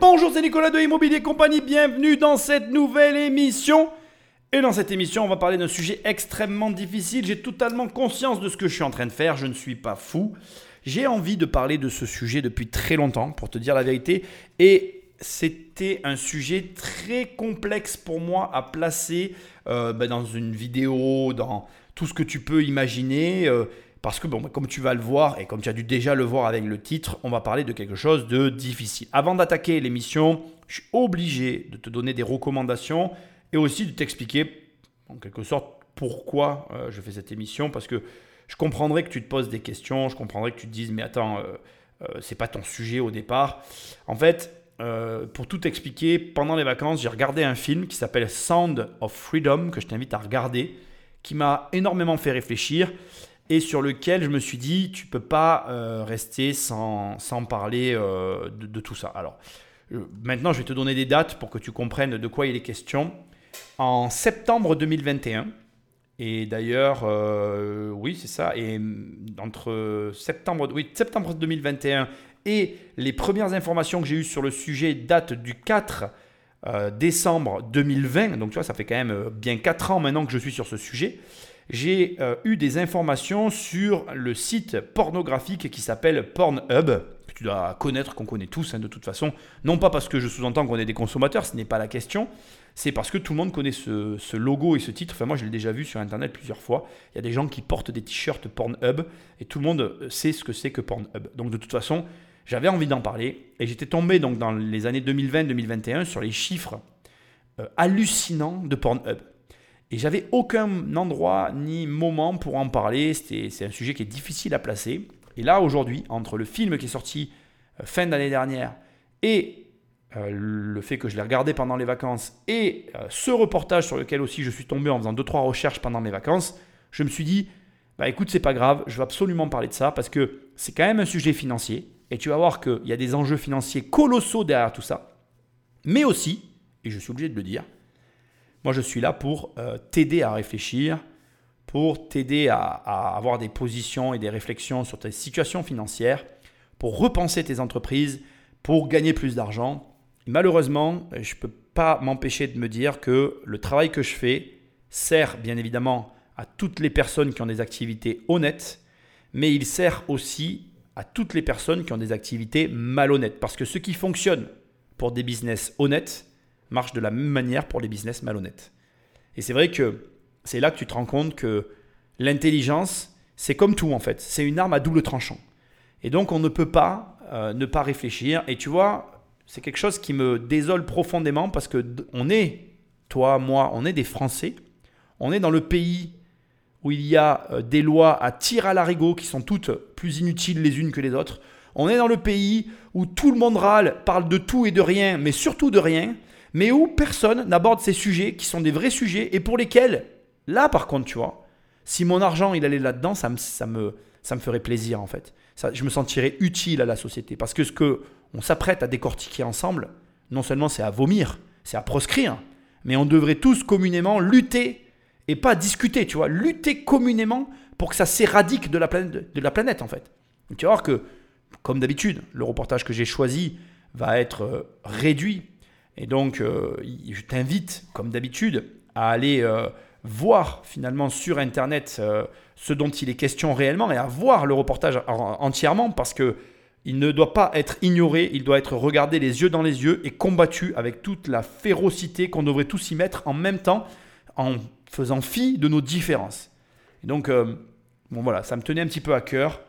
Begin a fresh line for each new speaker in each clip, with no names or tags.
Bonjour, c'est Nicolas de Immobilier Compagnie, bienvenue dans cette nouvelle émission. Et dans cette émission, on va parler d'un sujet extrêmement difficile. J'ai totalement conscience de ce que je suis en train de faire, je ne suis pas fou. J'ai envie de parler de ce sujet depuis très longtemps, pour te dire la vérité. Et c'était un sujet très complexe pour moi à placer euh, ben, dans une vidéo, dans tout ce que tu peux imaginer. euh, parce que, bon, ben, comme tu vas le voir, et comme tu as dû déjà le voir avec le titre, on va parler de quelque chose de difficile. Avant d'attaquer l'émission, je suis obligé de te donner des recommandations et aussi de t'expliquer, en quelque sorte, pourquoi euh, je fais cette émission. Parce que je comprendrais que tu te poses des questions, je comprendrais que tu te dises, mais attends, euh, euh, c'est pas ton sujet au départ. En fait, euh, pour tout expliquer, pendant les vacances, j'ai regardé un film qui s'appelle Sound of Freedom, que je t'invite à regarder, qui m'a énormément fait réfléchir et sur lequel je me suis dit, tu peux pas euh, rester sans, sans parler euh, de, tout ça. Alors, euh, maintenant, je vais te donner des dates pour que tu comprennes de quoi il est question. En septembre 2021, et d'ailleurs, oui, c'est ça. Et hum, entre septembre, oui, septembre 2021 et les premières informations que j'ai eues sur le sujet datent du 4 euh, décembre 2020. Donc, tu vois, ça fait quand même bien 4 ans maintenant que je suis sur ce sujet. J'ai euh, eu des informations sur le site pornographique qui s'appelle Pornhub, que tu dois connaître, qu'on connaît tous hein, de toute façon. Non pas parce que je sous-entends qu'on est des consommateurs, ce n'est pas la question. C'est parce que tout le monde connaît ce, logo et ce titre. Enfin, moi, je l'ai déjà vu sur Internet plusieurs fois. Il y a des gens qui portent des t-shirts Pornhub et tout le monde sait ce que c'est que Pornhub. Donc, de toute façon, j'avais envie d'en parler et j'étais tombé donc dans les années 2020-2021 sur les chiffres euh, hallucinants de Pornhub. Et j'avais aucun endroit ni moment pour en parler. C'est un sujet qui est difficile à placer. Et là, aujourd'hui, entre le film qui est sorti euh, fin d'année dernière et euh, le fait que je l'ai regardé pendant les vacances et euh, ce reportage sur lequel aussi je suis tombé en faisant deux trois recherches pendant mes vacances, je me suis dit bah écoute c'est pas grave, je vais absolument parler de ça parce que c'est quand même un sujet financier et tu vas voir qu'il y a des enjeux financiers colossaux derrière tout ça, mais aussi et je suis obligé de le dire, moi je suis là pour euh, t'aider à réfléchir, pour t'aider à, à avoir des positions et des réflexions sur tes situations financières, pour repenser tes entreprises, pour gagner plus d'argent. Malheureusement, je ne peux pas m'empêcher de me dire que le travail que je fais sert bien évidemment à toutes les personnes qui ont des activités honnêtes, mais il sert aussi à toutes les personnes qui ont des activités malhonnêtes. Parce que ce qui fonctionne pour des business honnêtes marche de la même manière pour les business malhonnêtes. Et c'est vrai que c'est là que tu te rends compte que l'intelligence, c'est comme tout en fait, c'est une arme à double tranchant. Et donc on ne peut pas euh, ne pas réfléchir. Et tu vois, c'est quelque chose qui me désole profondément parce que on est, toi, moi, on est des Français. On est dans le pays où il y a euh, des lois à tir à l'arigot qui sont toutes plus inutiles les unes que les autres. On est dans le pays où tout le monde râle, parle de tout et de rien, mais surtout de rien, mais où personne n'aborde ces sujets qui sont des vrais sujets et pour lesquels, là par contre, tu vois, si mon argent il allait là-dedans, ça me, ça me, ça me ferait plaisir en fait. Je me sentirais utile à la société parce que ce que on s'apprête à décortiquer ensemble, non seulement c'est à vomir, c'est à proscrire, mais on devrait tous communément lutter et pas discuter, tu vois, lutter communément pour que ça s'éradique de la planète, de la planète en fait. Tu vas voir que, comme d'habitude, le reportage que j'ai choisi va être euh, réduit. Et donc, euh, je t'invite, comme d'habitude, à aller euh, voir finalement sur Internet euh, ce dont il est question réellement et à voir le reportage en- entièrement parce que il ne doit pas être ignoré, il doit être regardé les yeux dans les yeux et combattu avec toute la férocité qu'on devrait tous y mettre en même temps en faisant fi de nos différences. Et donc, bon voilà, ça me tenait un petit peu à cœur,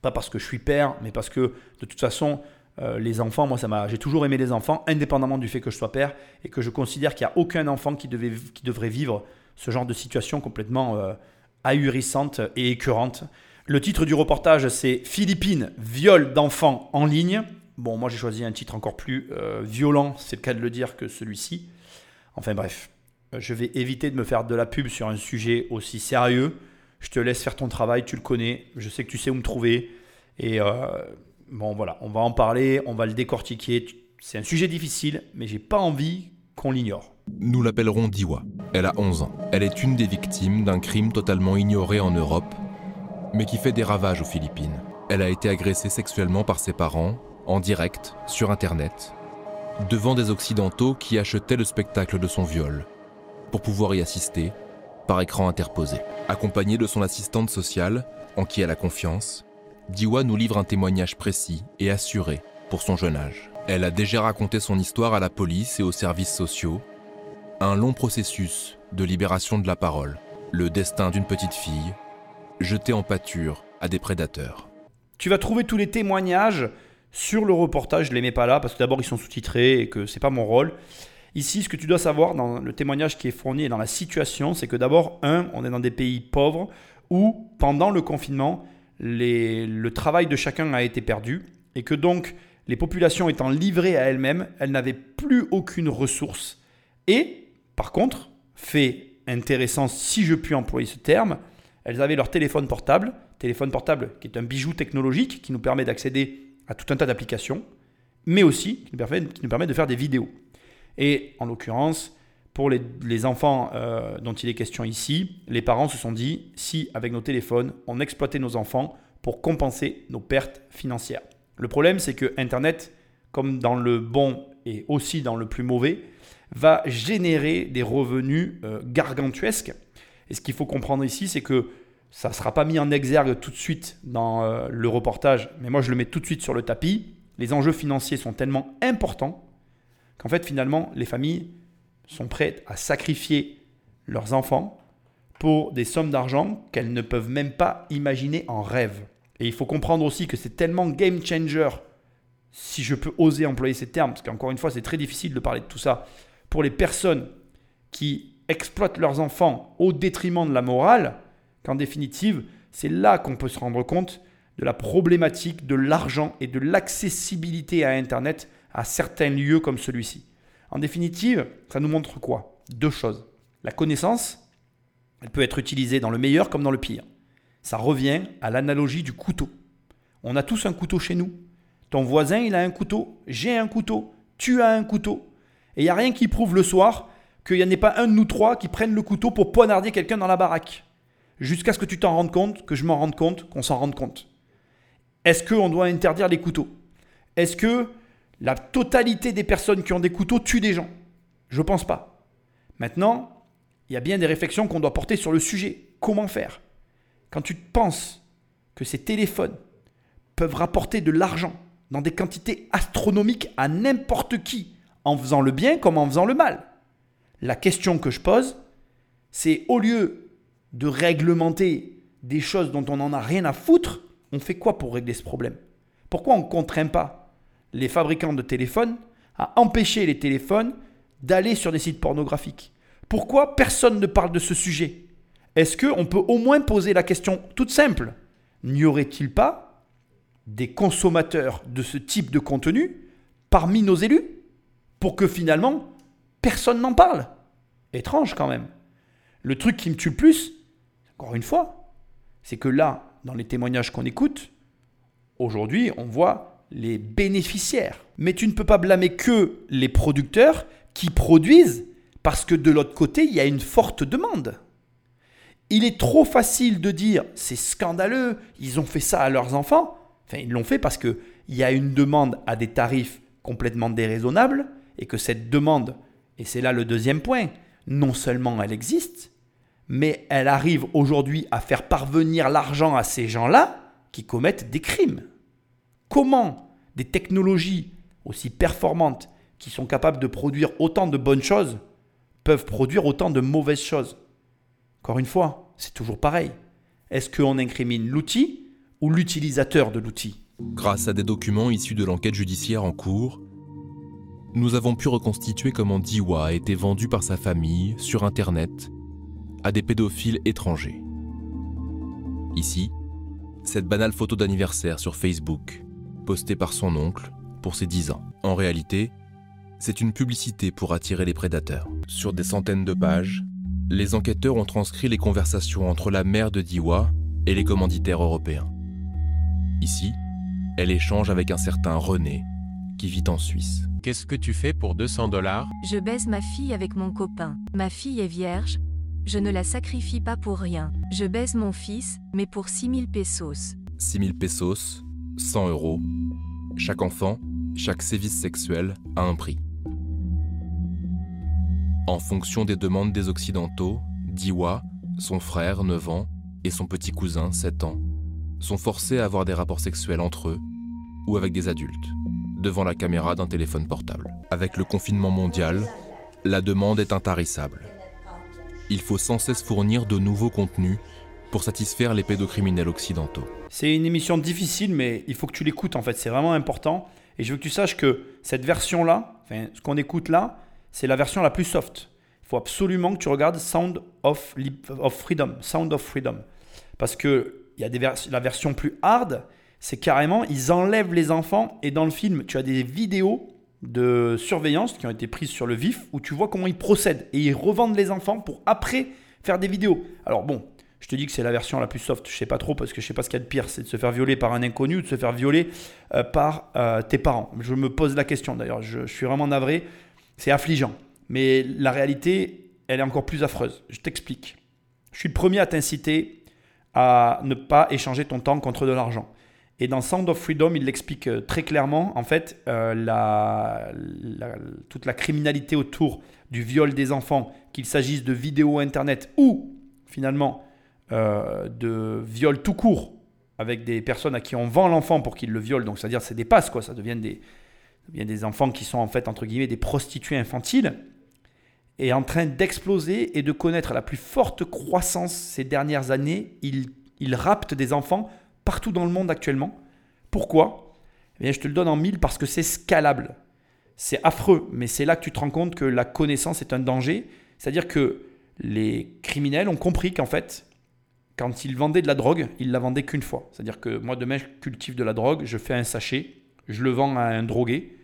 pas parce que je suis père, mais parce que de toute façon, euh, les enfants, moi, ça m'a, j'ai toujours aimé les enfants, indépendamment du fait que je sois père, et que je considère qu'il n'y a aucun enfant qui, devait, qui devrait vivre ce genre de situation complètement euh, ahurissante et écœurante. Le titre du reportage, c'est Philippines, viol d'enfants en ligne. Bon, moi j'ai choisi un titre encore plus euh, violent, c'est le cas de le dire, que celui-ci. Enfin bref, je vais éviter de me faire de la pub sur un sujet aussi sérieux. Je te laisse faire ton travail, tu le connais, je sais que tu sais où me trouver. Et bon voilà, on va en parler, on va le décortiquer. C'est un sujet difficile, mais j'ai pas envie qu'on l'ignore.
Nous l'appellerons Diwa. Elle a 11 ans. Elle est une des victimes d'un crime totalement ignoré en Europe, mais qui fait des ravages aux Philippines. Elle a été agressée sexuellement par ses parents en direct, sur Internet, devant des Occidentaux qui achetaient le spectacle de son viol, pour pouvoir y assister, par écran interposé. Accompagnée de son assistante sociale, en qui elle a confiance, Diwa nous livre un témoignage précis et assuré pour son jeune âge. Elle a déjà raconté son histoire à la police et aux services sociaux. Un long processus de libération de la parole, le destin d'une petite fille, jetée en pâture à des prédateurs.
Tu vas trouver tous les témoignages sur le reportage. Je ne les mets pas là parce que d'abord ils sont sous-titrés et que c'est pas mon rôle. Ici, ce que tu dois savoir dans le témoignage qui est fourni et dans la situation, c'est que d'abord, un, on est dans des pays pauvres où, pendant le confinement, le travail de chacun a été perdu et que donc, les populations étant livrées à elles-mêmes, elles n'avaient plus aucune ressource. Et, par contre, fait intéressant, si je puis employer ce terme, elles avaient leur téléphone portable, téléphone portable qui est un bijou technologique qui nous permet d'accéder à tout un tas d'applications, mais aussi qui nous, permet, de faire des vidéos. Et en l'occurrence, pour les, enfants euh, dont il est question ici, les parents se sont dit, si avec nos téléphones, on exploitait nos enfants pour compenser nos pertes financières. Le problème, c'est que Internet, comme dans le bon et aussi dans le plus mauvais, va générer des revenus euh, gargantuesques. Et ce qu'il faut comprendre ici, c'est que ça ne sera pas mis en exergue tout de suite dans euh, le reportage, mais moi je le mets tout de suite sur le tapis. Les enjeux financiers sont tellement importants qu'en fait finalement les familles sont prêtes à sacrifier leurs enfants pour des sommes d'argent qu'elles ne peuvent même pas imaginer en rêve. Et il faut comprendre aussi que c'est tellement game changer, si je peux oser employer ces termes, parce qu'encore une fois c'est très difficile de parler de tout ça, pour les personnes qui exploitent leurs enfants au détriment de la morale, qu'en définitive, c'est là qu'on peut se rendre compte de la problématique de l'argent et de l'accessibilité à Internet à certains lieux comme celui-ci. En définitive, ça nous montre quoi? Deux choses. La connaissance, elle peut être utilisée dans le meilleur comme dans le pire. Ça revient à l'analogie du couteau. On a tous un couteau chez nous. Ton voisin, il a un couteau, j'ai un couteau, tu as un couteau. Et il n'y a rien qui prouve le soir qu'il n'y en ait pas un de nous trois qui prenne le couteau pour poignarder quelqu'un dans la baraque. Jusqu'à ce que tu t'en rendes compte, que je m'en rende compte, qu'on s'en rende compte. Est-ce qu'on doit interdire les couteaux? Est-ce que la totalité des personnes qui ont des couteaux tuent des gens Je ne pense pas. Maintenant, il y a bien des réflexions qu'on doit porter sur le sujet. Comment faire? Quand tu penses que ces téléphones peuvent rapporter de l'argent dans des quantités astronomiques à n'importe qui, en faisant le bien comme en faisant le mal. La question que je pose, c'est au lieu de réglementer des choses dont on n'en a rien à foutre, on fait quoi pour régler ce problème? Pourquoi on ne contraint pas les fabricants de téléphones à empêcher les téléphones d'aller sur des sites pornographiques. Pourquoi personne ne parle de ce sujet? Est-ce qu'on peut au moins poser la question toute simple? N'y aurait-il pas des consommateurs de ce type de contenu parmi nos élus pour que finalement personne n'en parle? Étrange quand même. Le truc qui me tue le plus, encore une fois, c'est que là, dans les témoignages qu'on écoute, aujourd'hui, on voit les bénéficiaires. Mais tu ne peux pas blâmer que les producteurs qui produisent parce que de l'autre côté, il y a une forte demande. Il est trop facile de dire c'est scandaleux, ils ont fait ça à leurs enfants. Enfin, ils l'ont fait parce qu'il y a une demande à des tarifs complètement déraisonnables et que cette demande, et c'est là le deuxième point, non seulement elle existe, mais elle arrive aujourd'hui à faire parvenir l'argent à ces gens-là qui commettent des crimes. Comment des technologies aussi performantes qui sont capables de produire autant de bonnes choses peuvent produire autant de mauvaises choses Encore une fois, c'est toujours pareil. Est-ce qu'on incrimine l'outil ou l'utilisateur de l'outil?
Grâce à des documents issus de l'enquête judiciaire en cours, nous avons pu reconstituer comment Diwa a été vendu par sa famille sur Internet à des pédophiles étrangers. Ici, cette banale photo d'anniversaire sur Facebook, postée par son oncle pour ses 10 ans. En réalité, c'est une publicité pour attirer les prédateurs. Sur des centaines de pages, les enquêteurs ont transcrit les conversations entre la mère de Diwa et les commanditaires européens. Ici, elle échange avec un certain René, qui vit en Suisse.
Qu'est-ce que tu fais pour 200 dollars?
Je baise ma fille avec mon copain. Ma fille est vierge. Je ne la sacrifie pas pour rien. Je baise mon fils, mais pour 6000 pesos.
6000 pesos, 100 euros, Chaque enfant, chaque sévice sexuel a un prix. En fonction des demandes des Occidentaux, Diwa, son frère, 9 ans, et son petit cousin, 7 ans, sont forcés à avoir des rapports sexuels entre eux ou avec des adultes, devant la caméra d'un téléphone portable. Avec le confinement mondial, la demande est intarissable. Il faut sans cesse fournir de nouveaux contenus pour satisfaire les pédocriminels occidentaux.
C'est une émission difficile, mais il faut que tu l'écoutes en fait, c'est vraiment important. Et je veux que tu saches que cette version-là, ce qu'on écoute là, c'est la version la plus soft. Il faut absolument que tu regardes Sound of, Freedom. Sound of Freedom. Parce que y a la version plus hard, c'est carrément, ils enlèvent les enfants et dans le film, tu as des vidéos de surveillance qui ont été prises sur le vif où tu vois comment ils procèdent et ils revendent les enfants pour après faire des vidéos. Alors bon, je te dis que c'est la version la plus soft, je sais pas trop parce que je sais pas ce qu'il y a de pire, c'est de se faire violer par un inconnu ou de se faire violer euh, par euh, tes parents. Je me pose la question d'ailleurs, je, suis vraiment navré, c'est affligeant. Mais la réalité, elle est encore plus affreuse. Je t'explique. Je suis le premier à t'inciter à ne pas échanger ton temps contre de l'argent. Et dans Sound of Freedom, il l'explique euh, très clairement. En fait, toute la criminalité autour du viol des enfants, qu'il s'agisse de vidéos Internet ou finalement euh, de viol tout court avec des personnes à qui on vend l'enfant pour qu'ils le violent. Donc, c'est-à-dire, c'est des passes, quoi. Ça devient des, des enfants qui sont en fait, entre guillemets, des prostituées infantiles est en train d'exploser et de connaître la plus forte croissance ces dernières années. Il, il rapte des enfants partout dans le monde actuellement. Pourquoi? Eh bien, Je te le donne en mille parce que c'est scalable. C'est affreux, mais c'est là que tu te rends compte que la connaissance est un danger. C'est-à-dire que les criminels ont compris qu'en fait, quand ils vendaient de la drogue, ils la vendaient qu'une fois. C'est-à-dire que moi, demain, je cultive de la drogue, je fais un sachet, je le vends à un drogué,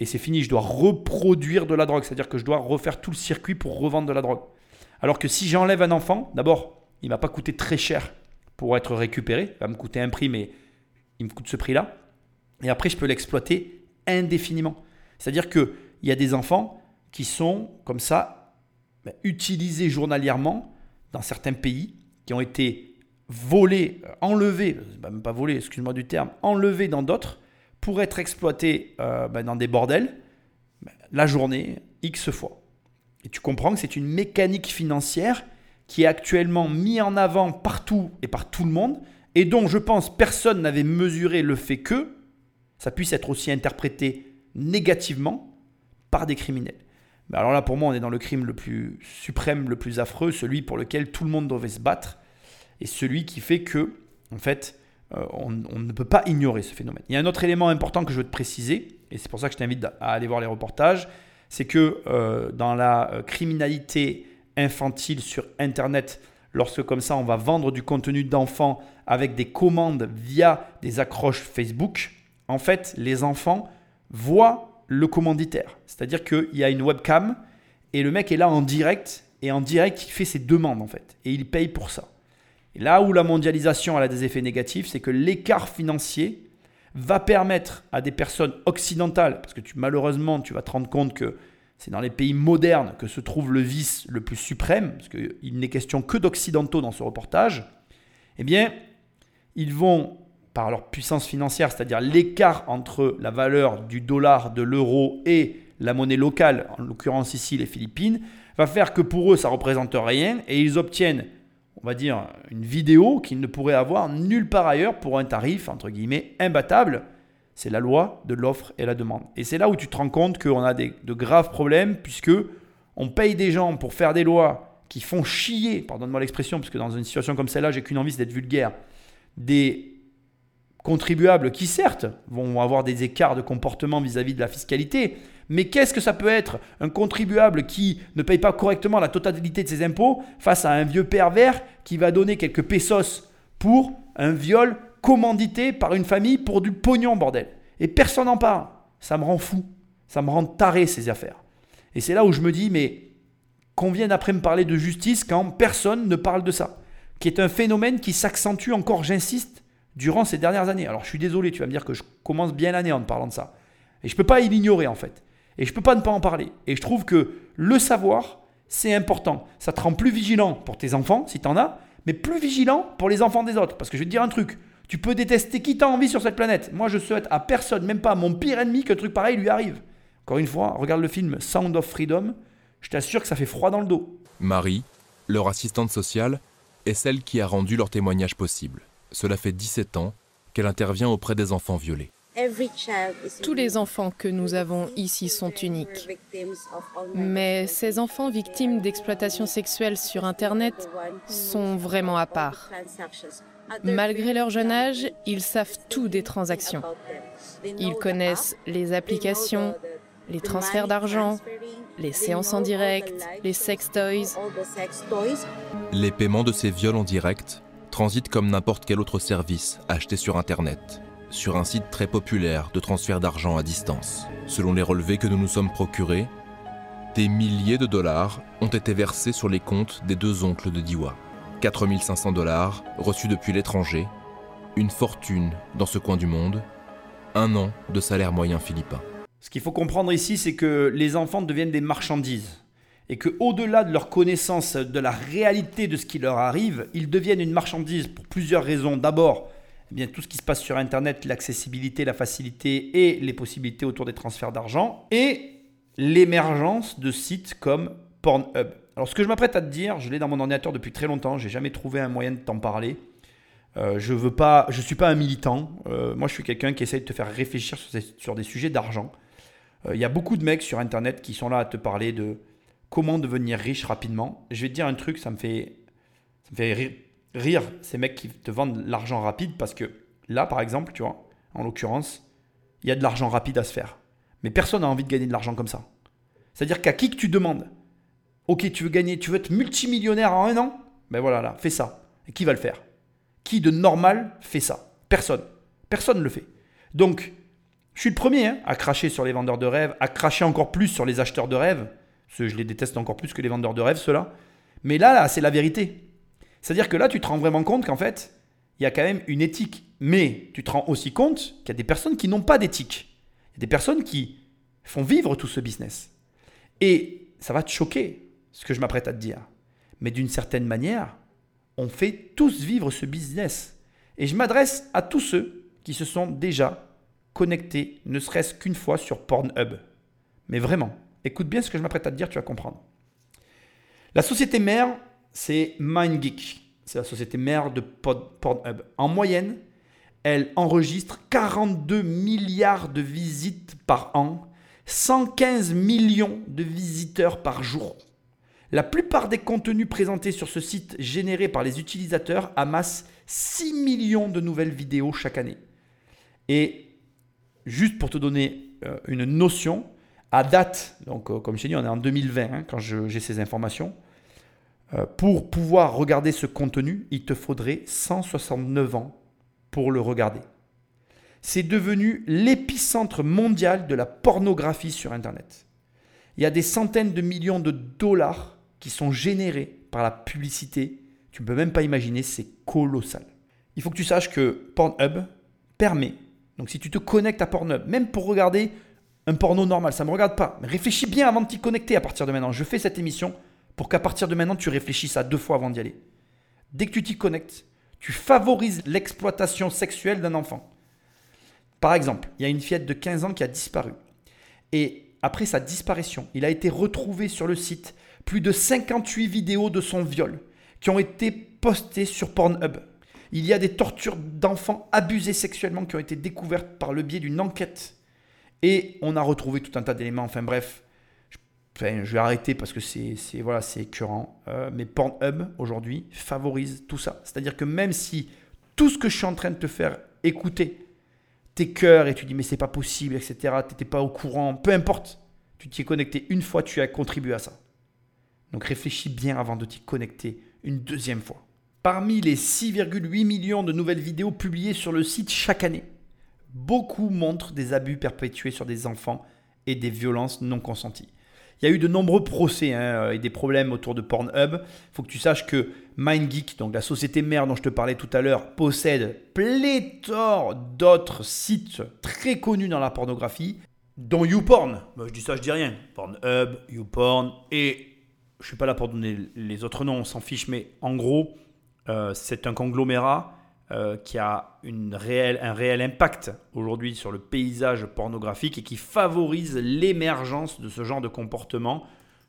et c'est fini. Je dois reproduire de la drogue. C'est-à-dire que je dois refaire tout le circuit pour revendre de la drogue. Alors que si j'enlève un enfant, d'abord, il ne va pas coûter très cher pour être récupéré. Il va me coûter un prix, mais il me coûte ce prix-là. Et après, je peux l'exploiter indéfiniment. C'est-à-dire qu'il y a des enfants qui sont comme ça ben, utilisés journalièrement dans certains pays, qui ont été volés, euh, enlevés, même pas volés, excuse-moi du terme, enlevés dans d'autres, pour être exploités euh, ben, dans des bordels, ben, la journée, X fois. Et tu comprends que c'est une mécanique financière qui est actuellement mis en avant partout et par tout le monde, et dont je pense personne n'avait mesuré le fait que ça puisse être aussi interprété négativement par des criminels. Mais alors là, pour moi, on est dans le crime le plus suprême, le plus affreux, celui pour lequel tout le monde devait se battre, et celui qui fait que, en fait, euh, on, ne peut pas ignorer ce phénomène. Il y a un autre élément important que je veux te préciser, et c'est pour ça que je t'invite à aller voir les reportages, c'est que euh, dans la euh, criminalité infantile sur Internet, lorsque comme ça on va vendre du contenu d'enfants avec des commandes via des accroches Facebook, en fait les enfants voient le commanditaire. C'est-à-dire qu'il y a une webcam et le mec est là en direct et en direct il fait ses demandes en fait et il paye pour ça. Là où la mondialisation a des effets négatifs, c'est que l'écart financier va permettre à des personnes occidentales, parce que malheureusement tu vas te rendre compte que c'est dans les pays modernes que se trouve le vice le plus suprême, parce qu'il n'est question que d'occidentaux dans ce reportage, eh bien, ils vont, par leur puissance financière, c'est-à-dire l'écart entre la valeur du dollar, de l'euro et la monnaie locale, en l'occurrence ici les Philippines, va faire que pour eux, ça représente rien, et ils obtiennent, on va dire, une vidéo qu'ils ne pourraient avoir nulle part ailleurs pour un tarif, entre guillemets, imbattable, c'est la loi de l'offre et la demande. Et c'est là où tu te rends compte qu'on a de graves problèmes, puisque on paye des gens pour faire des lois qui font chier, pardonne-moi l'expression, parce que dans une situation comme celle-là, j'ai qu'une envie, d'être vulgaire, des contribuables qui, certes, vont avoir des écarts de comportement vis-à-vis de la fiscalité, mais qu'est-ce que ça peut être un contribuable qui ne paye pas correctement la totalité de ses impôts face à un vieux pervers qui va donner quelques pesos pour un viol commandité par une famille pour du pognon, bordel? Et personne n'en parle. Ça me rend fou. Ça me rend taré, ces affaires. Et c'est là où je me dis, mais qu'on vienne après me parler de justice quand personne ne parle de ça. Qui est un phénomène qui s'accentue encore, j'insiste, durant ces dernières années. Alors je suis désolé, tu vas me dire que je commence bien l'année en parlant de ça. Et je ne peux pas l'ignorer en fait. Et je ne peux pas ne pas en parler. Et je trouve que le savoir, c'est important. Ça te rend plus vigilant pour tes enfants, si tu en as, mais plus vigilant pour les enfants des autres. Parce que je vais te dire un truc, Tu peux détester qui t'a envie sur cette planète. Moi, je souhaite à personne, même pas à mon pire ennemi, que un truc pareil lui arrive. Encore une fois, regarde le film Sound of Freedom. Je t'assure que ça fait froid dans le dos.
Marie, leur assistante sociale, est celle qui a rendu leur témoignage possible. Cela fait 17 ans qu'elle intervient auprès des enfants violés.
Tous les enfants que nous avons ici sont uniques. Mais ces enfants victimes d'exploitation sexuelle sur Internet sont vraiment à part. Malgré leur jeune âge, ils savent tout des transactions. Ils connaissent les applications, les transferts d'argent, les séances en direct, les sex toys.
Les paiements de ces viols en direct transitent comme n'importe quel autre service acheté sur Internet, sur un site très populaire de transfert d'argent à distance. Selon les relevés que nous nous sommes procurés, des milliers de dollars ont été versés sur les comptes des deux oncles de Diwa. 4500 dollars reçus depuis l'étranger, une fortune dans ce coin du monde, un an de salaire moyen philippin.
Ce qu'il faut comprendre ici, c'est que les enfants deviennent des marchandises. Et que au-delà de leur connaissance de la réalité de ce qui leur arrive, ils deviennent une marchandise pour plusieurs raisons. D'abord, eh bien, tout ce qui se passe sur Internet, l'accessibilité, la facilité et les possibilités autour des transferts d'argent. Et l'émergence de sites comme Pornhub. Alors ce que je m'apprête à te dire, je l'ai dans mon ordinateur depuis très longtemps, j'ai jamais trouvé un moyen de t'en parler. Euh, je veux pas, je suis pas un militant. Euh, moi, je suis quelqu'un qui essaye de te faire réfléchir sur, des sujets d'argent. Euh, il y a beaucoup de mecs sur Internet qui sont là à te parler de comment devenir riche rapidement. Je vais te dire un truc, ça me fait, ça me fait rire, ces mecs qui te vendent l'argent rapide parce que là, par exemple, tu vois, en l'occurrence, il y a de l'argent rapide à se faire. Mais personne n'a envie de gagner de l'argent comme ça. C'est-à-dire qu'à qui que tu demandes, ok, tu veux gagner, tu veux être multimillionnaire en un an, ben voilà, là, fais ça. Et qui va le faire? Qui de normal fait ça? Personne. Personne ne le fait. Donc, je suis le premier hein, à cracher sur les vendeurs de rêves, à cracher encore plus sur les acheteurs de rêves. Je les déteste encore plus que les vendeurs de rêves, ceux-là. Mais là, là, c'est la vérité. C'est-à-dire que là, tu te rends vraiment compte qu'en fait, il y a quand même une éthique. Mais tu te rends aussi compte qu'il y a des personnes qui n'ont pas d'éthique. Il y a des personnes qui font vivre tout ce business. Et ça va te choquer, ce que je m'apprête à te dire. Mais d'une certaine manière, on fait tous vivre ce business. Et je m'adresse à tous ceux qui se sont déjà connecté ne serait-ce qu'une fois sur Pornhub. Mais vraiment, écoute bien ce que je m'apprête à te dire, tu vas comprendre. La société mère, c'est MindGeek. C'est la société mère de Pornhub. En moyenne, elle enregistre 42 milliards de visites par an, 115 millions de visiteurs par jour. La plupart des contenus présentés sur ce site générés par les utilisateurs amassent 6 millions de nouvelles vidéos chaque année. Et juste pour te donner euh, une notion, à date, donc euh, comme je t'ai dit, on est en 2020 hein, quand j'ai ces informations, euh, pour pouvoir regarder ce contenu, il te faudrait 169 ans pour le regarder. C'est devenu l'épicentre mondial de la pornographie sur Internet. Il y a des centaines de millions de dollars qui sont générés par la publicité. Tu ne peux même pas imaginer, c'est colossal. Il faut que tu saches que Pornhub permet donc si tu te connectes à Pornhub, même pour regarder un porno normal, ça ne me regarde pas. Réfléchis bien avant de t'y connecter à partir de maintenant. Je fais cette émission pour qu'à partir de maintenant, tu réfléchisses à deux fois avant d'y aller. Dès que tu t'y connectes, tu favorises l'exploitation sexuelle d'un enfant. Par exemple, il y a une fillette de 15 ans qui a disparu. Et après sa disparition, il a été retrouvé sur le site plus de 58 vidéos de son viol qui ont été postées sur Pornhub. Il y a des tortures d'enfants abusés sexuellement qui ont été découvertes par le biais d'une enquête. Et on a retrouvé tout un tas d'éléments. Enfin bref, je, vais arrêter parce que c'est voilà, écœurant. Euh, mais Pornhub, aujourd'hui, favorise tout ça. C'est-à-dire que même si tout ce que je suis en train de te faire écouter, tes cœurs et tu dis mais c'est pas possible, etc., tu n'étais pas au courant, peu importe, tu t'y es connecté une fois, tu as contribué à ça. Donc réfléchis bien avant de t'y connecter une deuxième fois. Parmi les 6,8 millions de nouvelles vidéos publiées sur le site chaque année, beaucoup montrent des abus perpétués sur des enfants et des violences non consenties. Il y a eu de nombreux procès hein, et des problèmes autour de Pornhub. Il faut que tu saches que MindGeek, donc la société mère dont je te parlais tout à l'heure, possède pléthore d'autres sites très connus dans la pornographie, dont YouPorn. je dis ça, je dis rien. Pornhub, YouPorn, et je suis pas là pour donner les autres noms, on s'en fiche, mais en gros, euh, c'est un conglomérat euh, qui a un réel impact aujourd'hui sur le paysage pornographique et qui favorise l'émergence de ce genre de comportement.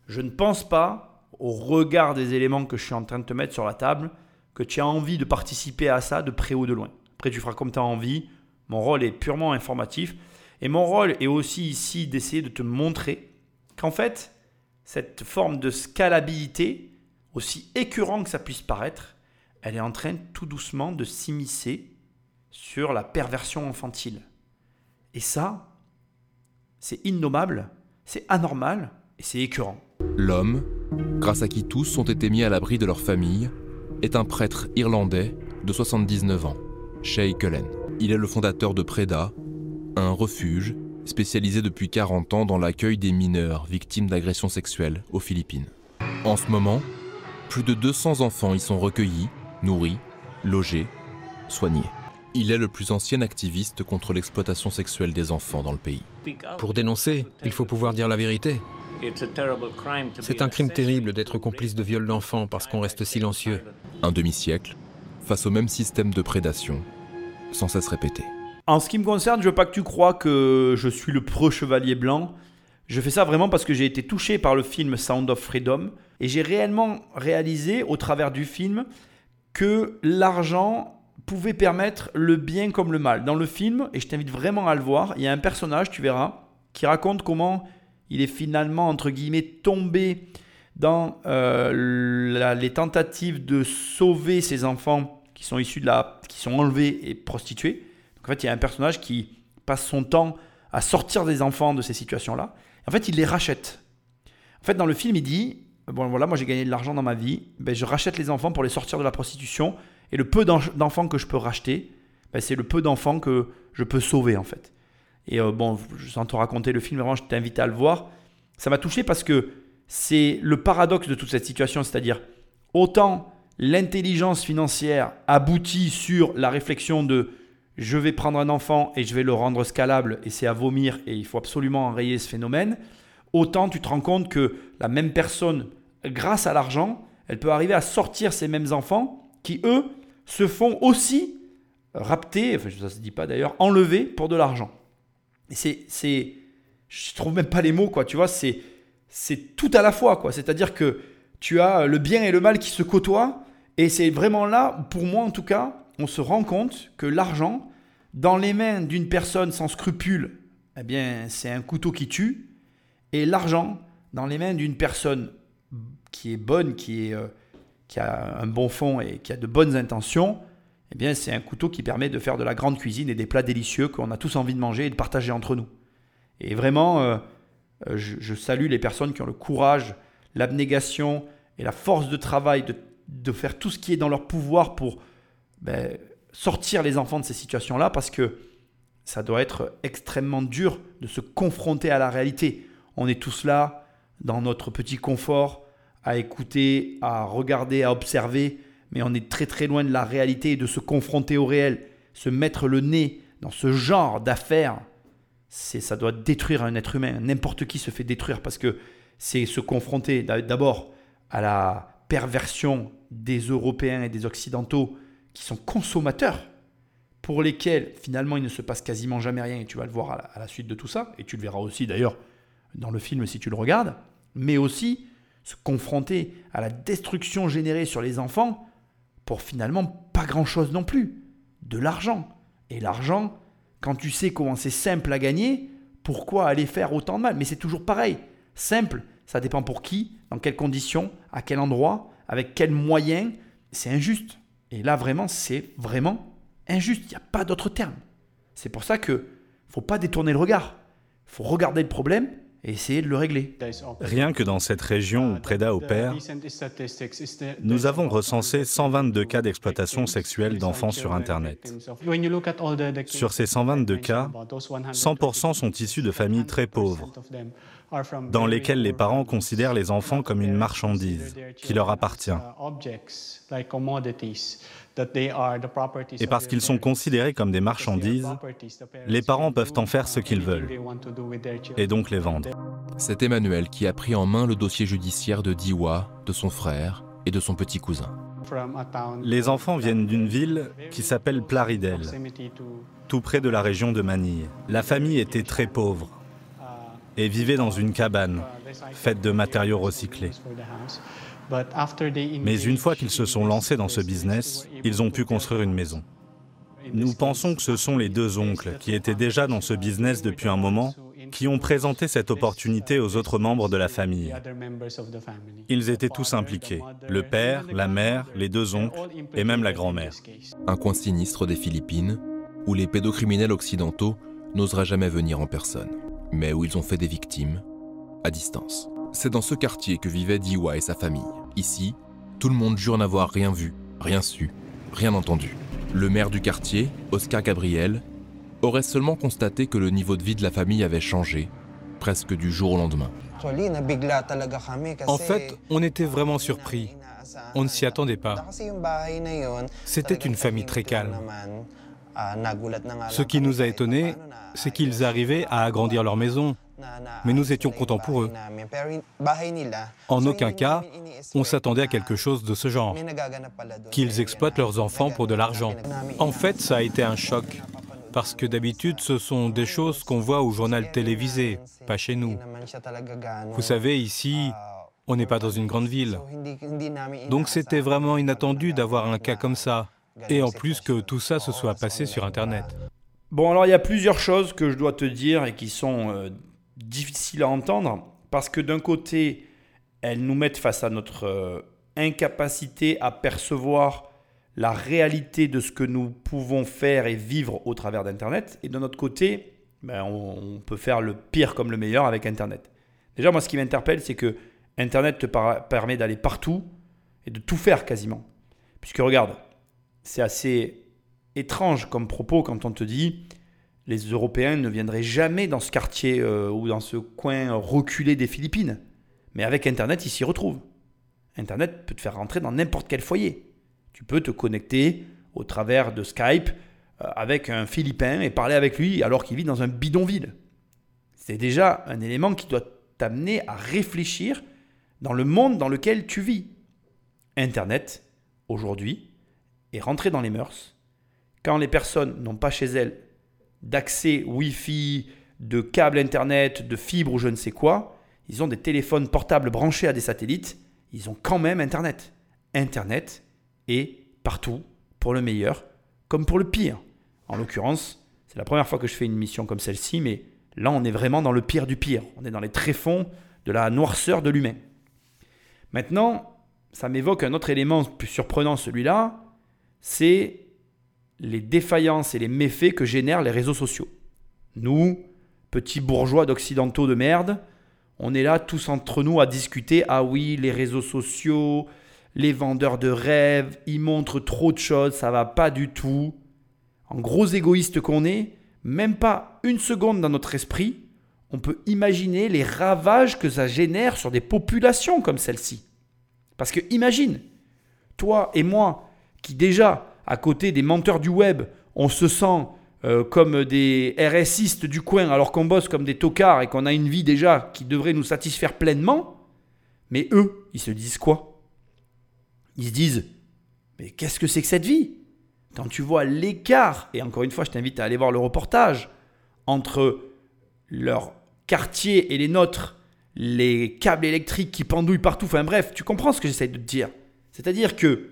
Je ne pense pas, au regard des éléments que je suis en train de te mettre sur la table, que tu as envie de participer à ça de près ou de loin. Après, tu feras comme tu as envie. Mon rôle est purement informatif. Et mon rôle est aussi ici d'essayer de te montrer qu'en fait, cette forme de scalabilité, aussi écœurant que ça puisse paraître, elle est en train tout doucement de s'immiscer sur la perversion infantile. Et ça, c'est innommable, c'est anormal et c'est écœurant.
L'homme, grâce à qui tous ont été mis à l'abri de leur famille, est un prêtre irlandais de 79 ans, Shay Cullen. Il est le fondateur de Preda, un refuge spécialisé depuis 40 ans dans l'accueil des mineurs victimes d'agressions sexuelles aux Philippines. En ce moment, plus de 200 enfants y sont recueillis, nourris, logés, soignés. Il est le plus ancien activiste contre l'exploitation sexuelle des enfants dans le pays.
Pour dénoncer, il faut pouvoir dire la vérité. C'est un crime terrible d'être complice de viol d'enfants parce qu'on reste silencieux.
Un demi-siècle, face au même système de prédation, sans cesse répété.
En ce qui me concerne, je veux pas que tu crois que je suis le preux chevalier blanc. Je fais ça vraiment parce que j'ai été touché par le film Sound of Freedom et j'ai réellement réalisé au travers du film que l'argent pouvait permettre le bien comme le mal. Dans le film, et je t'invite vraiment à le voir, il y a un personnage, tu verras, qui raconte comment il est finalement, entre guillemets, tombé dans euh, les tentatives de sauver ses enfants qui sont issus de la, qui sont enlevés et prostitués. Donc en fait, il y a un personnage qui passe son temps à sortir des enfants de ces situations-là. En fait, il les rachète. En fait, dans le film, il dit bon voilà, moi j'ai gagné de l'argent dans ma vie, ben, je rachète les enfants pour les sortir de la prostitution, et le peu d'enfants que je peux racheter, ben, c'est le peu d'enfants que je peux sauver en fait. Et euh, bon, sans te raconter le film, vraiment, je t'invite à le voir. Ça m'a touché parce que c'est le paradoxe de toute cette situation, c'est-à-dire autant l'intelligence financière aboutit sur la réflexion de je vais prendre un enfant et je vais le rendre scalable et c'est à vomir et il faut absolument enrayer ce phénomène, autant tu te rends compte que la même personne, grâce à l'argent, elle peut arriver à sortir ces mêmes enfants qui, eux, se font aussi rapter, enfin ça ne se dit pas d'ailleurs, enlever pour de l'argent c'est, c'est, je trouve même pas les mots, quoi. Tu vois, c'est, c'est tout à la fois, quoi. C'est-à-dire que tu as le bien et le mal qui se côtoient, et c'est vraiment là, pour moi en tout cas, on se rend compte que l'argent, dans les mains d'une personne sans scrupule, eh bien, c'est un couteau qui tue, et l'argent, dans les mains d'une personne qui est bonne, euh, qui a un bon fond et qui a de bonnes intentions, eh bien, c'est un couteau qui permet de faire de la grande cuisine et des plats délicieux qu'on a tous envie de manger et de partager entre nous. Et vraiment, euh, euh, je, salue les personnes qui ont le courage, l'abnégation et la force de travail de, faire tout ce qui est dans leur pouvoir pour ben, sortir les enfants de ces situations-là parce que ça doit être extrêmement dur de se confronter à la réalité. On est tous là, dans notre petit confort, à écouter, à regarder, à observer, mais on est très très loin de la réalité et de se confronter au réel. Se mettre le nez dans ce genre d'affaires, c'est ça doit détruire un être humain. N'importe qui se fait détruire parce que c'est se confronter d'abord à la perversion des Européens et des Occidentaux qui sont consommateurs, pour lesquels finalement il ne se passe quasiment jamais rien, et tu vas le voir à la suite de tout ça, et tu le verras aussi d'ailleurs dans le film si tu le regardes, mais aussi se confronter à la destruction générée sur les enfants pour finalement pas grand-chose non plus. De l'argent. Et l'argent, quand tu sais comment c'est simple à gagner, pourquoi aller faire autant de mal? Mais c'est toujours pareil. Simple, ça dépend pour qui, dans quelles conditions, à quel endroit, avec quels moyens. C'est injuste. Et là, vraiment, c'est vraiment injuste. Il n'y a pas d'autre terme. C'est pour ça que faut pas détourner le regard. Faut regarder le problème et essayer de le régler.
Rien que dans cette région où Preda opère, nous avons recensé 122 cas d'exploitation sexuelle d'enfants sur Internet. Sur ces 122 cas, 100% sont issus de familles très pauvres, dans lesquelles les parents considèrent les enfants comme une marchandise qui leur appartient. Et parce qu'ils sont considérés comme des marchandises, les parents peuvent en faire ce qu'ils veulent, et donc les vendre.
C'est Emmanuel qui a pris en main le dossier judiciaire de Diwa, de son frère et de son petit cousin.
Les enfants viennent d'une ville qui s'appelle Plaridel, tout près de la région de Manille. La famille était très pauvre et vivait dans une cabane faite de matériaux recyclés. Mais une fois qu'ils se sont lancés dans ce business, ils ont pu construire une maison. Nous pensons que ce sont les deux oncles qui étaient déjà dans ce business depuis un moment qui ont présenté cette opportunité aux autres membres de la famille. Ils étaient tous impliqués, le père, la mère, les deux oncles et même la grand-mère.
Un coin sinistre des Philippines où les pédocriminels occidentaux n'oseraient jamais venir en personne, mais où ils ont fait des victimes à distance. C'est dans ce quartier que vivait Diwa et sa famille. Ici, tout le monde jure n'avoir rien vu, rien su, rien entendu. Le maire du quartier, Oscar Gabriel, aurait seulement constaté que le niveau de vie de la famille avait changé, presque du jour au lendemain.
En fait, on était vraiment surpris. On ne s'y attendait pas. C'était une famille très calme. Ce qui nous a étonnés, c'est qu'ils arrivaient à agrandir leur maison, mais nous étions contents pour eux. En aucun cas, on s'attendait à quelque chose de ce genre, qu'ils exploitent leurs enfants pour de l'argent. En fait, ça a été un choc, parce que d'habitude, ce sont des choses qu'on voit au journal télévisé, pas chez nous. Vous savez, ici, on n'est pas dans une grande ville. Donc c'était vraiment inattendu d'avoir un cas comme ça. Et en plus que tout ça se soit passé sur Internet.
Bon, alors il y a plusieurs choses que je dois te dire et qui sont euh, difficiles à entendre. Parce que d'un côté, elles nous mettent face à notre euh, incapacité à percevoir la réalité de ce que nous pouvons faire et vivre au travers d'Internet. Et de notre côté, ben, on, peut faire le pire comme le meilleur avec Internet. Déjà, moi, ce qui m'interpelle, c'est que Internet te permet d'aller partout et de tout faire quasiment. Puisque regarde, c'est assez étrange comme propos quand on te dit les Européens ne viendraient jamais dans ce quartier euh, ou dans ce coin reculé des Philippines. Mais avec Internet, ils s'y retrouvent. Internet peut te faire rentrer dans n'importe quel foyer. Tu peux te connecter au travers de Skype euh, avec un Philippin et parler avec lui alors qu'il vit dans un bidonville. C'est déjà un élément qui doit t'amener à réfléchir dans le monde dans lequel tu vis. Internet, aujourd'hui, est rentré dans les mœurs. Quand les personnes n'ont pas chez elles d'accès Wi-Fi, de câble Internet, de fibre ou je ne sais quoi, ils ont des téléphones portables branchés à des satellites, ils ont quand même Internet. Internet et partout pour le meilleur comme pour le pire. En l'occurrence, c'est la première fois que je fais une mission comme celle-ci, mais là on est vraiment dans le pire du pire. On est dans les tréfonds de la noirceur de l'humain. Maintenant, ça m'évoque un autre élément plus surprenant, celui-là, c'est les défaillances et les méfaits que génèrent les réseaux sociaux. Nous, petits bourgeois d'occidentaux de merde, on est là tous entre nous à discuter, ah oui, les réseaux sociaux, les vendeurs de rêves, ils montrent trop de choses, ça va pas du tout. En gros égoïste qu'on est, même pas une seconde dans notre esprit, on peut imaginer les ravages que ça génère sur des populations comme celle-ci. Parce que imagine, toi et moi, qui déjà, à côté des menteurs du web, on se sent euh, comme des RSistes du coin alors qu'on bosse comme des tocards et qu'on a une vie déjà qui devrait nous satisfaire pleinement, mais eux, ils se disent quoi? Ils se disent Mais qu'est-ce que c'est que cette vie? Quand tu vois l'écart, et encore une fois, je t'invite à aller voir le reportage, entre leur quartier et les nôtres, les câbles électriques qui pendouillent partout, enfin bref, tu comprends ce que j'essaie de te dire. C'est-à-dire que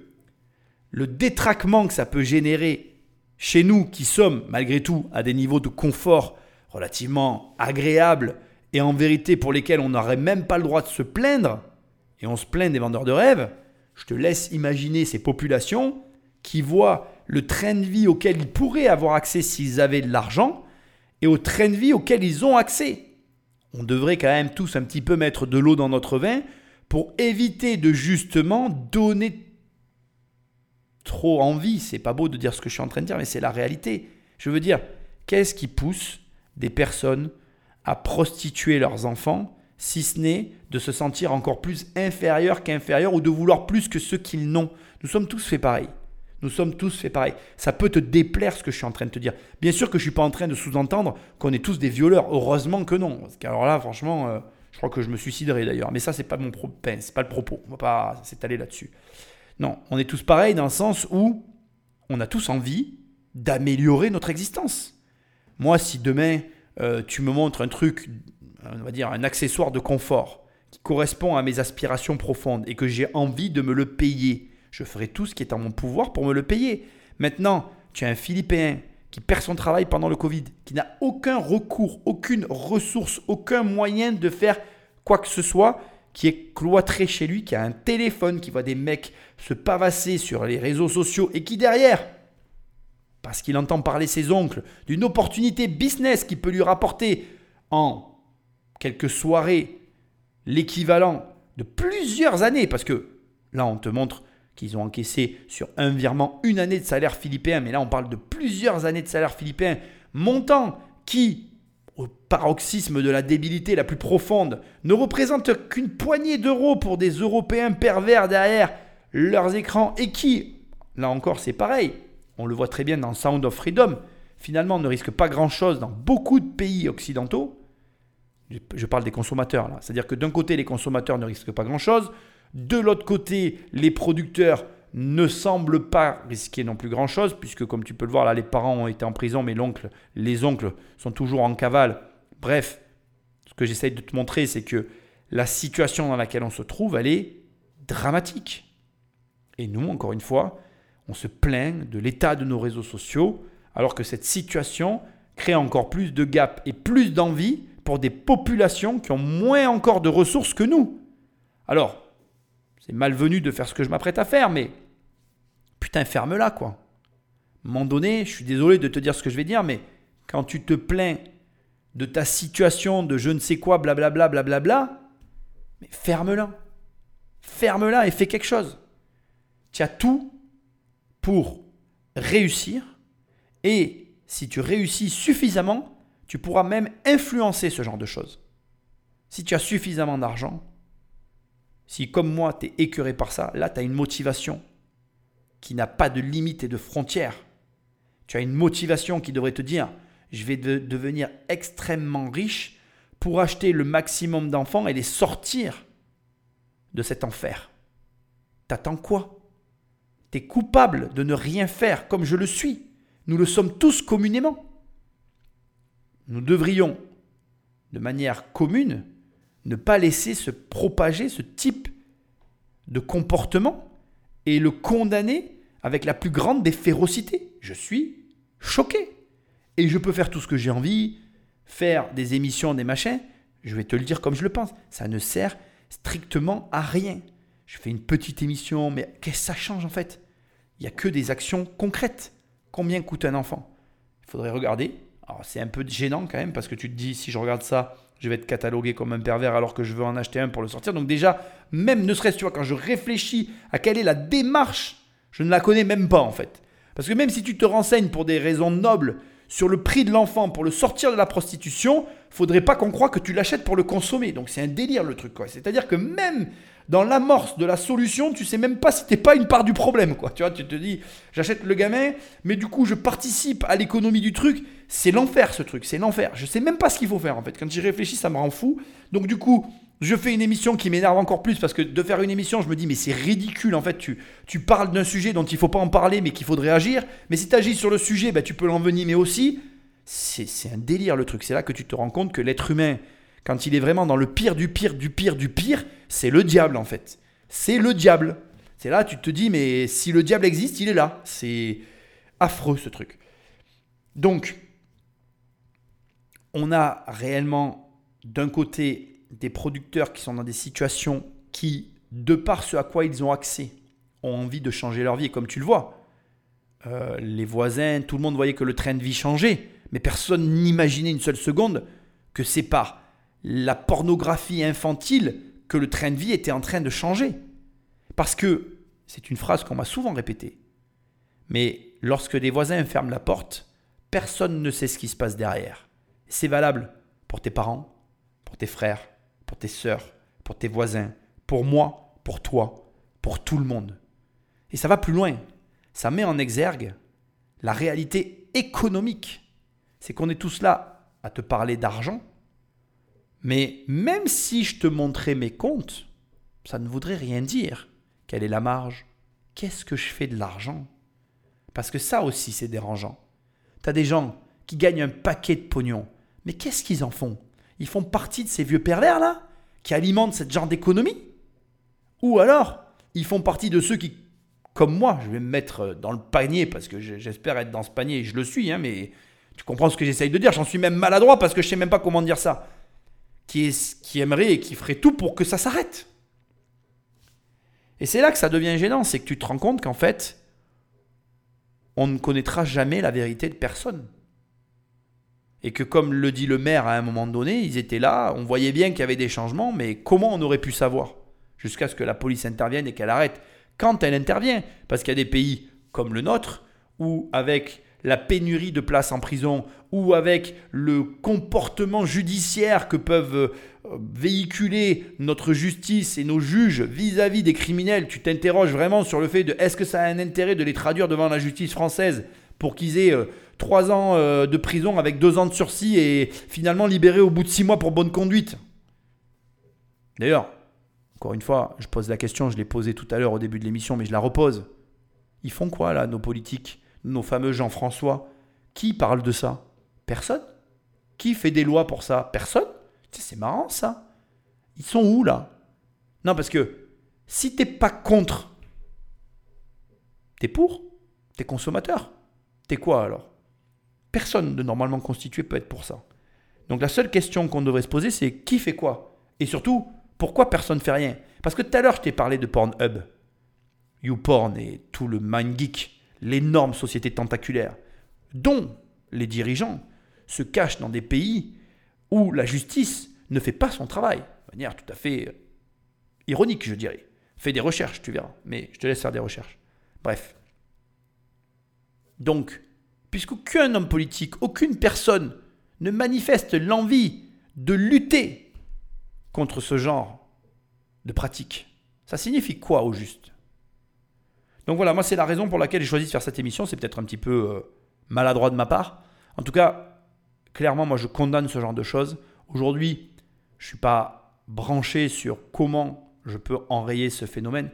le détraquement que ça peut générer chez nous qui sommes malgré tout à des niveaux de confort relativement agréables et en vérité pour lesquels on n'aurait même pas le droit de se plaindre, et on se plaint des vendeurs de rêves, je te laisse imaginer ces populations qui voient le train de vie auquel ils pourraient avoir accès s'ils avaient de l'argent et au train de vie auquel ils ont accès. On devrait quand même tous un petit peu mettre de l'eau dans notre vin pour éviter de justement donner trop envie. C'est pas beau de dire ce que je suis en train de dire, mais c'est la réalité. Je veux dire, qu'est-ce qui pousse des personnes à prostituer leurs enfants si ce n'est de se sentir encore plus inférieur qu'inférieur ou de vouloir plus que ceux qu'ils n'ont? Nous sommes tous faits pareil. Nous sommes tous faits pareil. Ça peut te déplaire ce que je suis en train de te dire. Bien sûr que je ne suis pas en train de sous-entendre qu'on est tous des violeurs. Heureusement que non. Parce là, franchement, euh, je crois que je me suiciderai d'ailleurs. Mais ça, c'est pas mon propos. c'est pas le propos. On va pas s'étaler là-dessus. Non, on est tous pareils dans le sens où on a tous envie d'améliorer notre existence. Moi, si demain euh, tu me montres un truc, on va dire un accessoire de confort qui correspond à mes aspirations profondes et que j'ai envie de me le payer, je ferai tout ce qui est en mon pouvoir pour me le payer. Maintenant, tu as un Philippin qui perd son travail pendant le Covid, qui n'a aucun recours, aucune ressource, aucun moyen de faire quoi que ce soit, qui est cloîtré chez lui, qui a un téléphone, qui voit des mecs se pavasser sur les réseaux sociaux et qui derrière, parce qu'il entend parler ses oncles d'une opportunité business qui peut lui rapporter en quelques soirées l'équivalent de plusieurs années, parce que là on te montre qu'ils ont encaissé sur un virement une année de salaire philippin, mais là on parle de plusieurs années de salaire philippin, montant qui, au paroxysme de la débilité la plus profonde, ne représente qu'une poignée d'euros pour des Européens pervers derrière leurs écrans et qui, là encore c'est pareil, on le voit très bien dans Sound of Freedom, finalement ne risque pas grand-chose dans beaucoup de pays occidentaux. Je parle des consommateurs là, c'est-à-dire que d'un côté les consommateurs ne risquent pas grand-chose, de l'autre côté, les producteurs ne semblent pas risquer non plus grand-chose, puisque comme tu peux le voir, là, les parents ont été en prison, mais l'oncle, les oncles sont toujours en cavale. Bref, ce que j'essaye de te montrer, c'est que la situation dans laquelle on se trouve, elle est dramatique. Et nous, encore une fois, on se plaint de l'état de nos réseaux sociaux, alors que cette situation crée encore plus de gap et plus d'envie pour des populations qui ont moins encore de ressources que nous. Alors, c'est malvenu de faire ce que je m'apprête à faire, mais putain, ferme-la, quoi. À un moment donné, je suis désolé de te dire ce que je vais dire, mais quand tu te plains de ta situation, de je ne sais quoi, blablabla, blablabla, mais ferme-la. Ferme-la et fais quelque chose. Tu as tout pour réussir. Et si tu réussis suffisamment, tu pourras même influencer ce genre de choses. Si tu as suffisamment d'argent, si comme moi, tu es écœuré par ça, là, tu as une motivation qui n'a pas de limite et de frontières. Tu as une motivation qui devrait te dire, je vais devenir extrêmement riche pour acheter le maximum d'enfants et les sortir de cet enfer. T'attends quoi? Tu es coupable de ne rien faire comme je le suis. Nous le sommes tous communément. Nous devrions, de manière commune, ne pas laisser se propager ce type de comportement et le condamner avec la plus grande des férocités. Je suis choqué. Et je peux faire tout ce que j'ai envie, faire des émissions, des machins. Je vais te le dire comme je le pense. Ça ne sert strictement à rien. Je fais une petite émission, mais qu'est-ce que ça change en fait? Il n'y a que des actions concrètes. Combien coûte un enfant? Il faudrait regarder. Alors c'est un peu gênant quand même parce que tu te dis si je regarde ça, je vais être catalogué comme un pervers alors que je veux en acheter un pour le sortir. Donc déjà, même ne serait-ce, vois, quand je réfléchis à quelle est la démarche, je ne la connais même pas en fait. Parce que même si tu te renseignes pour des raisons nobles sur le prix de l'enfant pour le sortir de la prostitution, faudrait pas qu'on croit que tu l'achètes pour le consommer. Donc c'est un délire le truc quoi. C'est-à-dire que même dans l'amorce de la solution, tu sais même pas si t'es pas une part du problème quoi. Tu vois, tu te dis j'achète le gamin, mais du coup je participe à l'économie du truc. C'est l'enfer ce truc, c'est l'enfer. Je sais même pas ce qu'il faut faire en fait. Quand j'y réfléchis, ça me rend fou. Donc du coup, je fais une émission qui m'énerve encore plus parce que de faire une émission, je me dis mais c'est ridicule en fait. Tu, tu parles d'un sujet dont il faut pas en parler mais qu'il faudrait agir. Mais si tu agis sur le sujet, bah, tu peux l'envenimer aussi. C'est un délire le truc. C'est là que tu te rends compte que l'être humain, quand il est vraiment dans le pire du pire du pire du pire, c'est le diable en fait. C'est le diable. C'est là tu te dis mais si le diable existe, il est là. C'est affreux ce truc. Donc on a réellement d'un côté des producteurs qui sont dans des situations qui, de par ce à quoi ils ont accès, ont envie de changer leur vie. Comme tu le vois, euh, les voisins, tout le monde voyait que le train de vie changeait, mais personne n'imaginait une seule seconde que c'est par la pornographie infantile que le train de vie était en train de changer. Parce que, c'est une phrase qu'on m'a souvent répétée, mais lorsque des voisins ferment la porte, personne ne sait ce qui se passe derrière. C'est valable pour tes parents, pour tes frères, pour tes sœurs, pour tes voisins, pour moi, pour toi, pour tout le monde. Et ça va plus loin. Ça met en exergue la réalité économique. C'est qu'on est tous là à te parler d'argent, mais même si je te montrais mes comptes, ça ne voudrait rien dire. Quelle est la marge? Qu'est-ce que je fais de l'argent? Parce que ça aussi, c'est dérangeant. Tu as des gens qui gagnent un paquet de pognon. Mais qu'est-ce qu'ils en font? Ils font partie de ces vieux pervers là qui alimentent ce genre d'économie? Ou alors, ils font partie de ceux qui, comme moi, je vais me mettre dans le panier parce que j'espère être dans ce panier, je le suis, hein, mais tu comprends ce que j'essaye de dire, j'en suis même maladroit parce que je sais même pas comment dire ça. Qui, est, qui aimerait et qui ferait tout pour que ça s'arrête. Et c'est là que ça devient gênant, c'est que tu te rends compte qu'en fait, on ne connaîtra jamais la vérité de personne. Et que comme le dit le maire à un moment donné, ils étaient là, on voyait bien qu'il y avait des changements, mais comment on aurait pu savoir Jusqu'à ce que la police intervienne et qu'elle arrête. Quand elle intervient, parce qu'il y a des pays comme le nôtre, où avec la pénurie de places en prison ou avec le comportement judiciaire que peuvent euh, véhiculer notre justice et nos juges vis-à-vis des criminels, tu t'interroges vraiment sur le fait de est-ce que ça a un intérêt de les traduire devant la justice française pour qu'ils aient euh, trois ans euh, de prison avec deux ans de sursis et finalement libérés au bout de six mois pour bonne conduite? D'ailleurs, encore une fois, je pose la question, je l'ai posée tout à l'heure au début de l'émission, mais je la repose. Ils font quoi là, nos politiques? Nos fameux Jean-François, qui parle de ça? Personne. Qui fait des lois pour ça? Personne. C'est marrant ça. Ils sont où là? Non, parce que si t'es pas contre, t'es pour T'es consommateur T'es quoi alors? Personne de normalement constitué peut être pour ça. Donc la seule question qu'on devrait se poser, c'est qui fait quoi? Et surtout, pourquoi personne ne fait rien? Parce que tout à l'heure, je t'ai parlé de Pornhub. YouPorn et tout le mind geek l'énorme société tentaculaire, dont les dirigeants se cachent dans des pays où la justice ne fait pas son travail, de manière tout à fait euh, ironique, je dirais. Fais des recherches, tu verras, mais je te laisse faire des recherches. Bref. Donc, puisqu'aucun homme politique, aucune personne ne manifeste l'envie de lutter contre ce genre de pratique, ça signifie quoi au juste? Donc voilà, moi c'est la raison pour laquelle j'ai choisi de faire cette émission. C'est peut-être un petit peu euh, maladroit de ma part. En tout cas, clairement, moi je condamne ce genre de choses. Aujourd'hui, je ne suis pas branché sur comment je peux enrayer ce phénomène,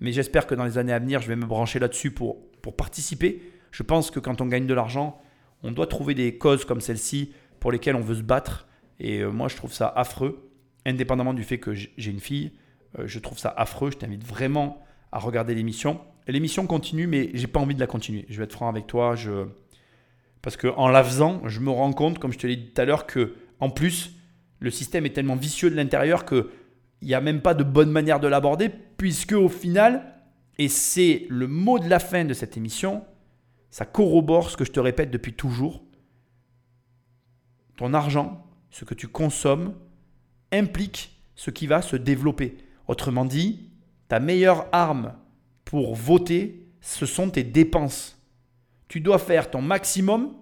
mais j'espère que dans les années à venir, je vais me brancher là-dessus pour, pour participer. Je pense que quand on gagne de l'argent, on doit trouver des causes comme celle-ci pour lesquelles on veut se battre. Et euh, moi, je trouve ça affreux, indépendamment du fait que j'ai une fille. Euh, je trouve ça affreux. Je t'invite vraiment à regarder l'émission. L'émission continue, mais j'ai pas envie de la continuer. Je vais être franc avec toi. Parce qu'en la faisant, je me rends compte, comme je te l'ai dit tout à l'heure, que en plus, le système est tellement vicieux de l'intérieur qu'il n'y a même pas de bonne manière de l'aborder, puisque au final, et c'est le mot de la fin de cette émission, ça corrobore ce que je te répète depuis toujours. Ton argent, ce que tu consommes, implique ce qui va se développer. Autrement dit, ta meilleure arme pour voter, ce sont tes dépenses. Tu dois faire ton maximum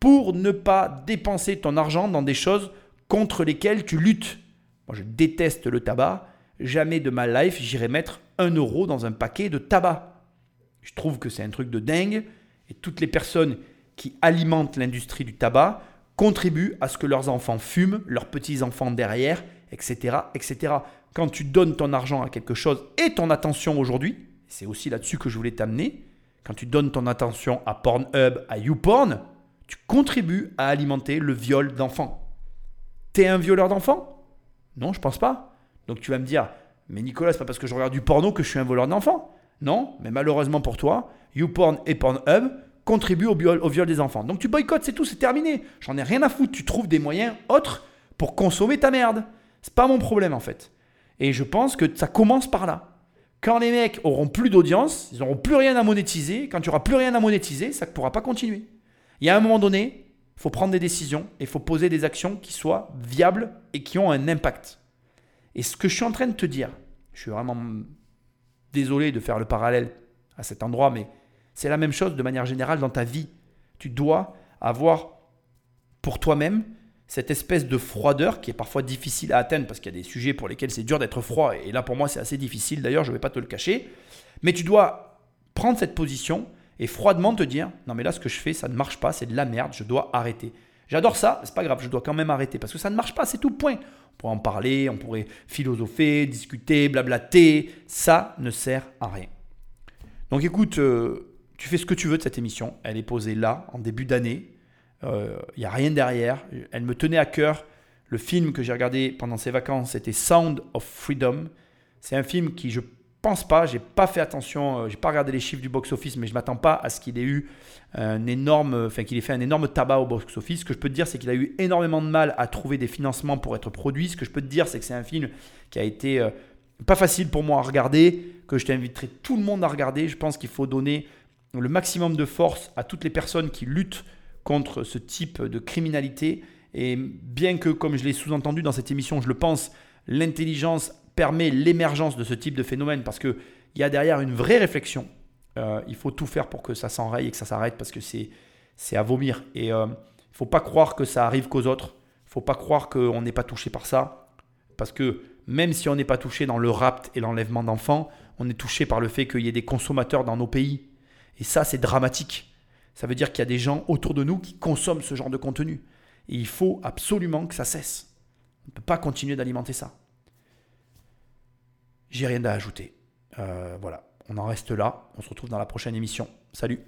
pour ne pas dépenser ton argent dans des choses contre lesquelles tu luttes. Moi, je déteste le tabac. Jamais de ma life, j'irai mettre un euro dans un paquet de tabac. Je trouve que c'est un truc de dingue. Et toutes les personnes qui alimentent l'industrie du tabac contribuent à ce que leurs enfants fument, leurs petits-enfants derrière, etc., etc. Quand tu donnes ton argent à quelque chose et ton attention aujourd'hui, c'est aussi là-dessus que je voulais t'amener. Quand tu donnes ton attention à Pornhub, à YouPorn, tu contribues à alimenter le viol d'enfants. T'es un violeur d'enfants? Non, je pense pas. Donc tu vas me dire, mais Nicolas, c'est pas parce que je regarde du porno que je suis un voleur d'enfants? Non, mais malheureusement pour toi, YouPorn et Pornhub contribuent au viol, au viol des enfants. Donc tu boycottes, c'est tout, c'est terminé. J'en ai rien à foutre. Tu trouves des moyens autres pour consommer ta merde. C'est pas mon problème en fait. Et je pense que ça commence par là. Quand les mecs auront plus d'audience, ils n'auront plus rien à monétiser. Quand tu n'auras plus rien à monétiser, ça ne pourra pas continuer. Il y a un moment donné, il faut prendre des décisions et il faut poser des actions qui soient viables et qui ont un impact. Et ce que je suis en train de te dire, je suis vraiment désolé de faire le parallèle à cet endroit, mais c'est la même chose de manière générale dans ta vie. Tu dois avoir pour toi-même cette espèce de froideur qui est parfois difficile à atteindre parce qu'il y a des sujets pour lesquels c'est dur d'être froid. Et là, pour moi, c'est assez difficile. D'ailleurs, je ne vais pas te le cacher. Mais tu dois prendre cette position et froidement te dire non, mais là, ce que je fais, ça ne marche pas, c'est de la merde, je dois arrêter. J'adore ça, c'est pas grave, je dois quand même arrêter parce que ça ne marche pas, c'est tout point. On pourrait en parler, on pourrait philosopher, discuter, blablater. Ça ne sert à rien. Donc écoute, euh, tu fais ce que tu veux de cette émission. Elle est posée là, en début d'année. Il euh, n'y a rien derrière. Elle me tenait à cœur. Le film que j'ai regardé pendant ces vacances, c'était Sound of Freedom. C'est un film qui, je pense pas, j'ai pas fait attention, euh, j'ai pas regardé les chiffres du box-office, mais je m'attends pas à ce qu'il ait eu un énorme, enfin qu'il ait fait un énorme tabac au box-office. Ce que je peux te dire, c'est qu'il a eu énormément de mal à trouver des financements pour être produit. Ce que je peux te dire, c'est que c'est un film qui a été euh, pas facile pour moi à regarder, que je t'inviterai tout le monde à regarder. Je pense qu'il faut donner le maximum de force à toutes les personnes qui luttent contre ce type de criminalité. Et bien que, comme je l'ai sous-entendu dans cette émission, je le pense, l'intelligence permet l'émergence de ce type de phénomène parce qu'il y a derrière une vraie réflexion. Euh, il faut tout faire pour que ça s'enraye et que ça s'arrête parce que c'est, c'est à vomir. Et euh, il ne faut pas croire que ça arrive qu'aux autres. Il ne faut pas croire qu'on n'est pas touché par ça. Parce que même si on n'est pas touché dans le rapt et l'enlèvement d'enfants, on est touché par le fait qu'il y ait des consommateurs dans nos pays. Et ça, c'est dramatique. Ça veut dire qu'il y a des gens autour de nous qui consomment ce genre de contenu. Et il faut absolument que ça cesse. On ne peut pas continuer d'alimenter ça. J'ai rien à ajouter. Euh, voilà, on en reste là. On se retrouve dans la prochaine émission. Salut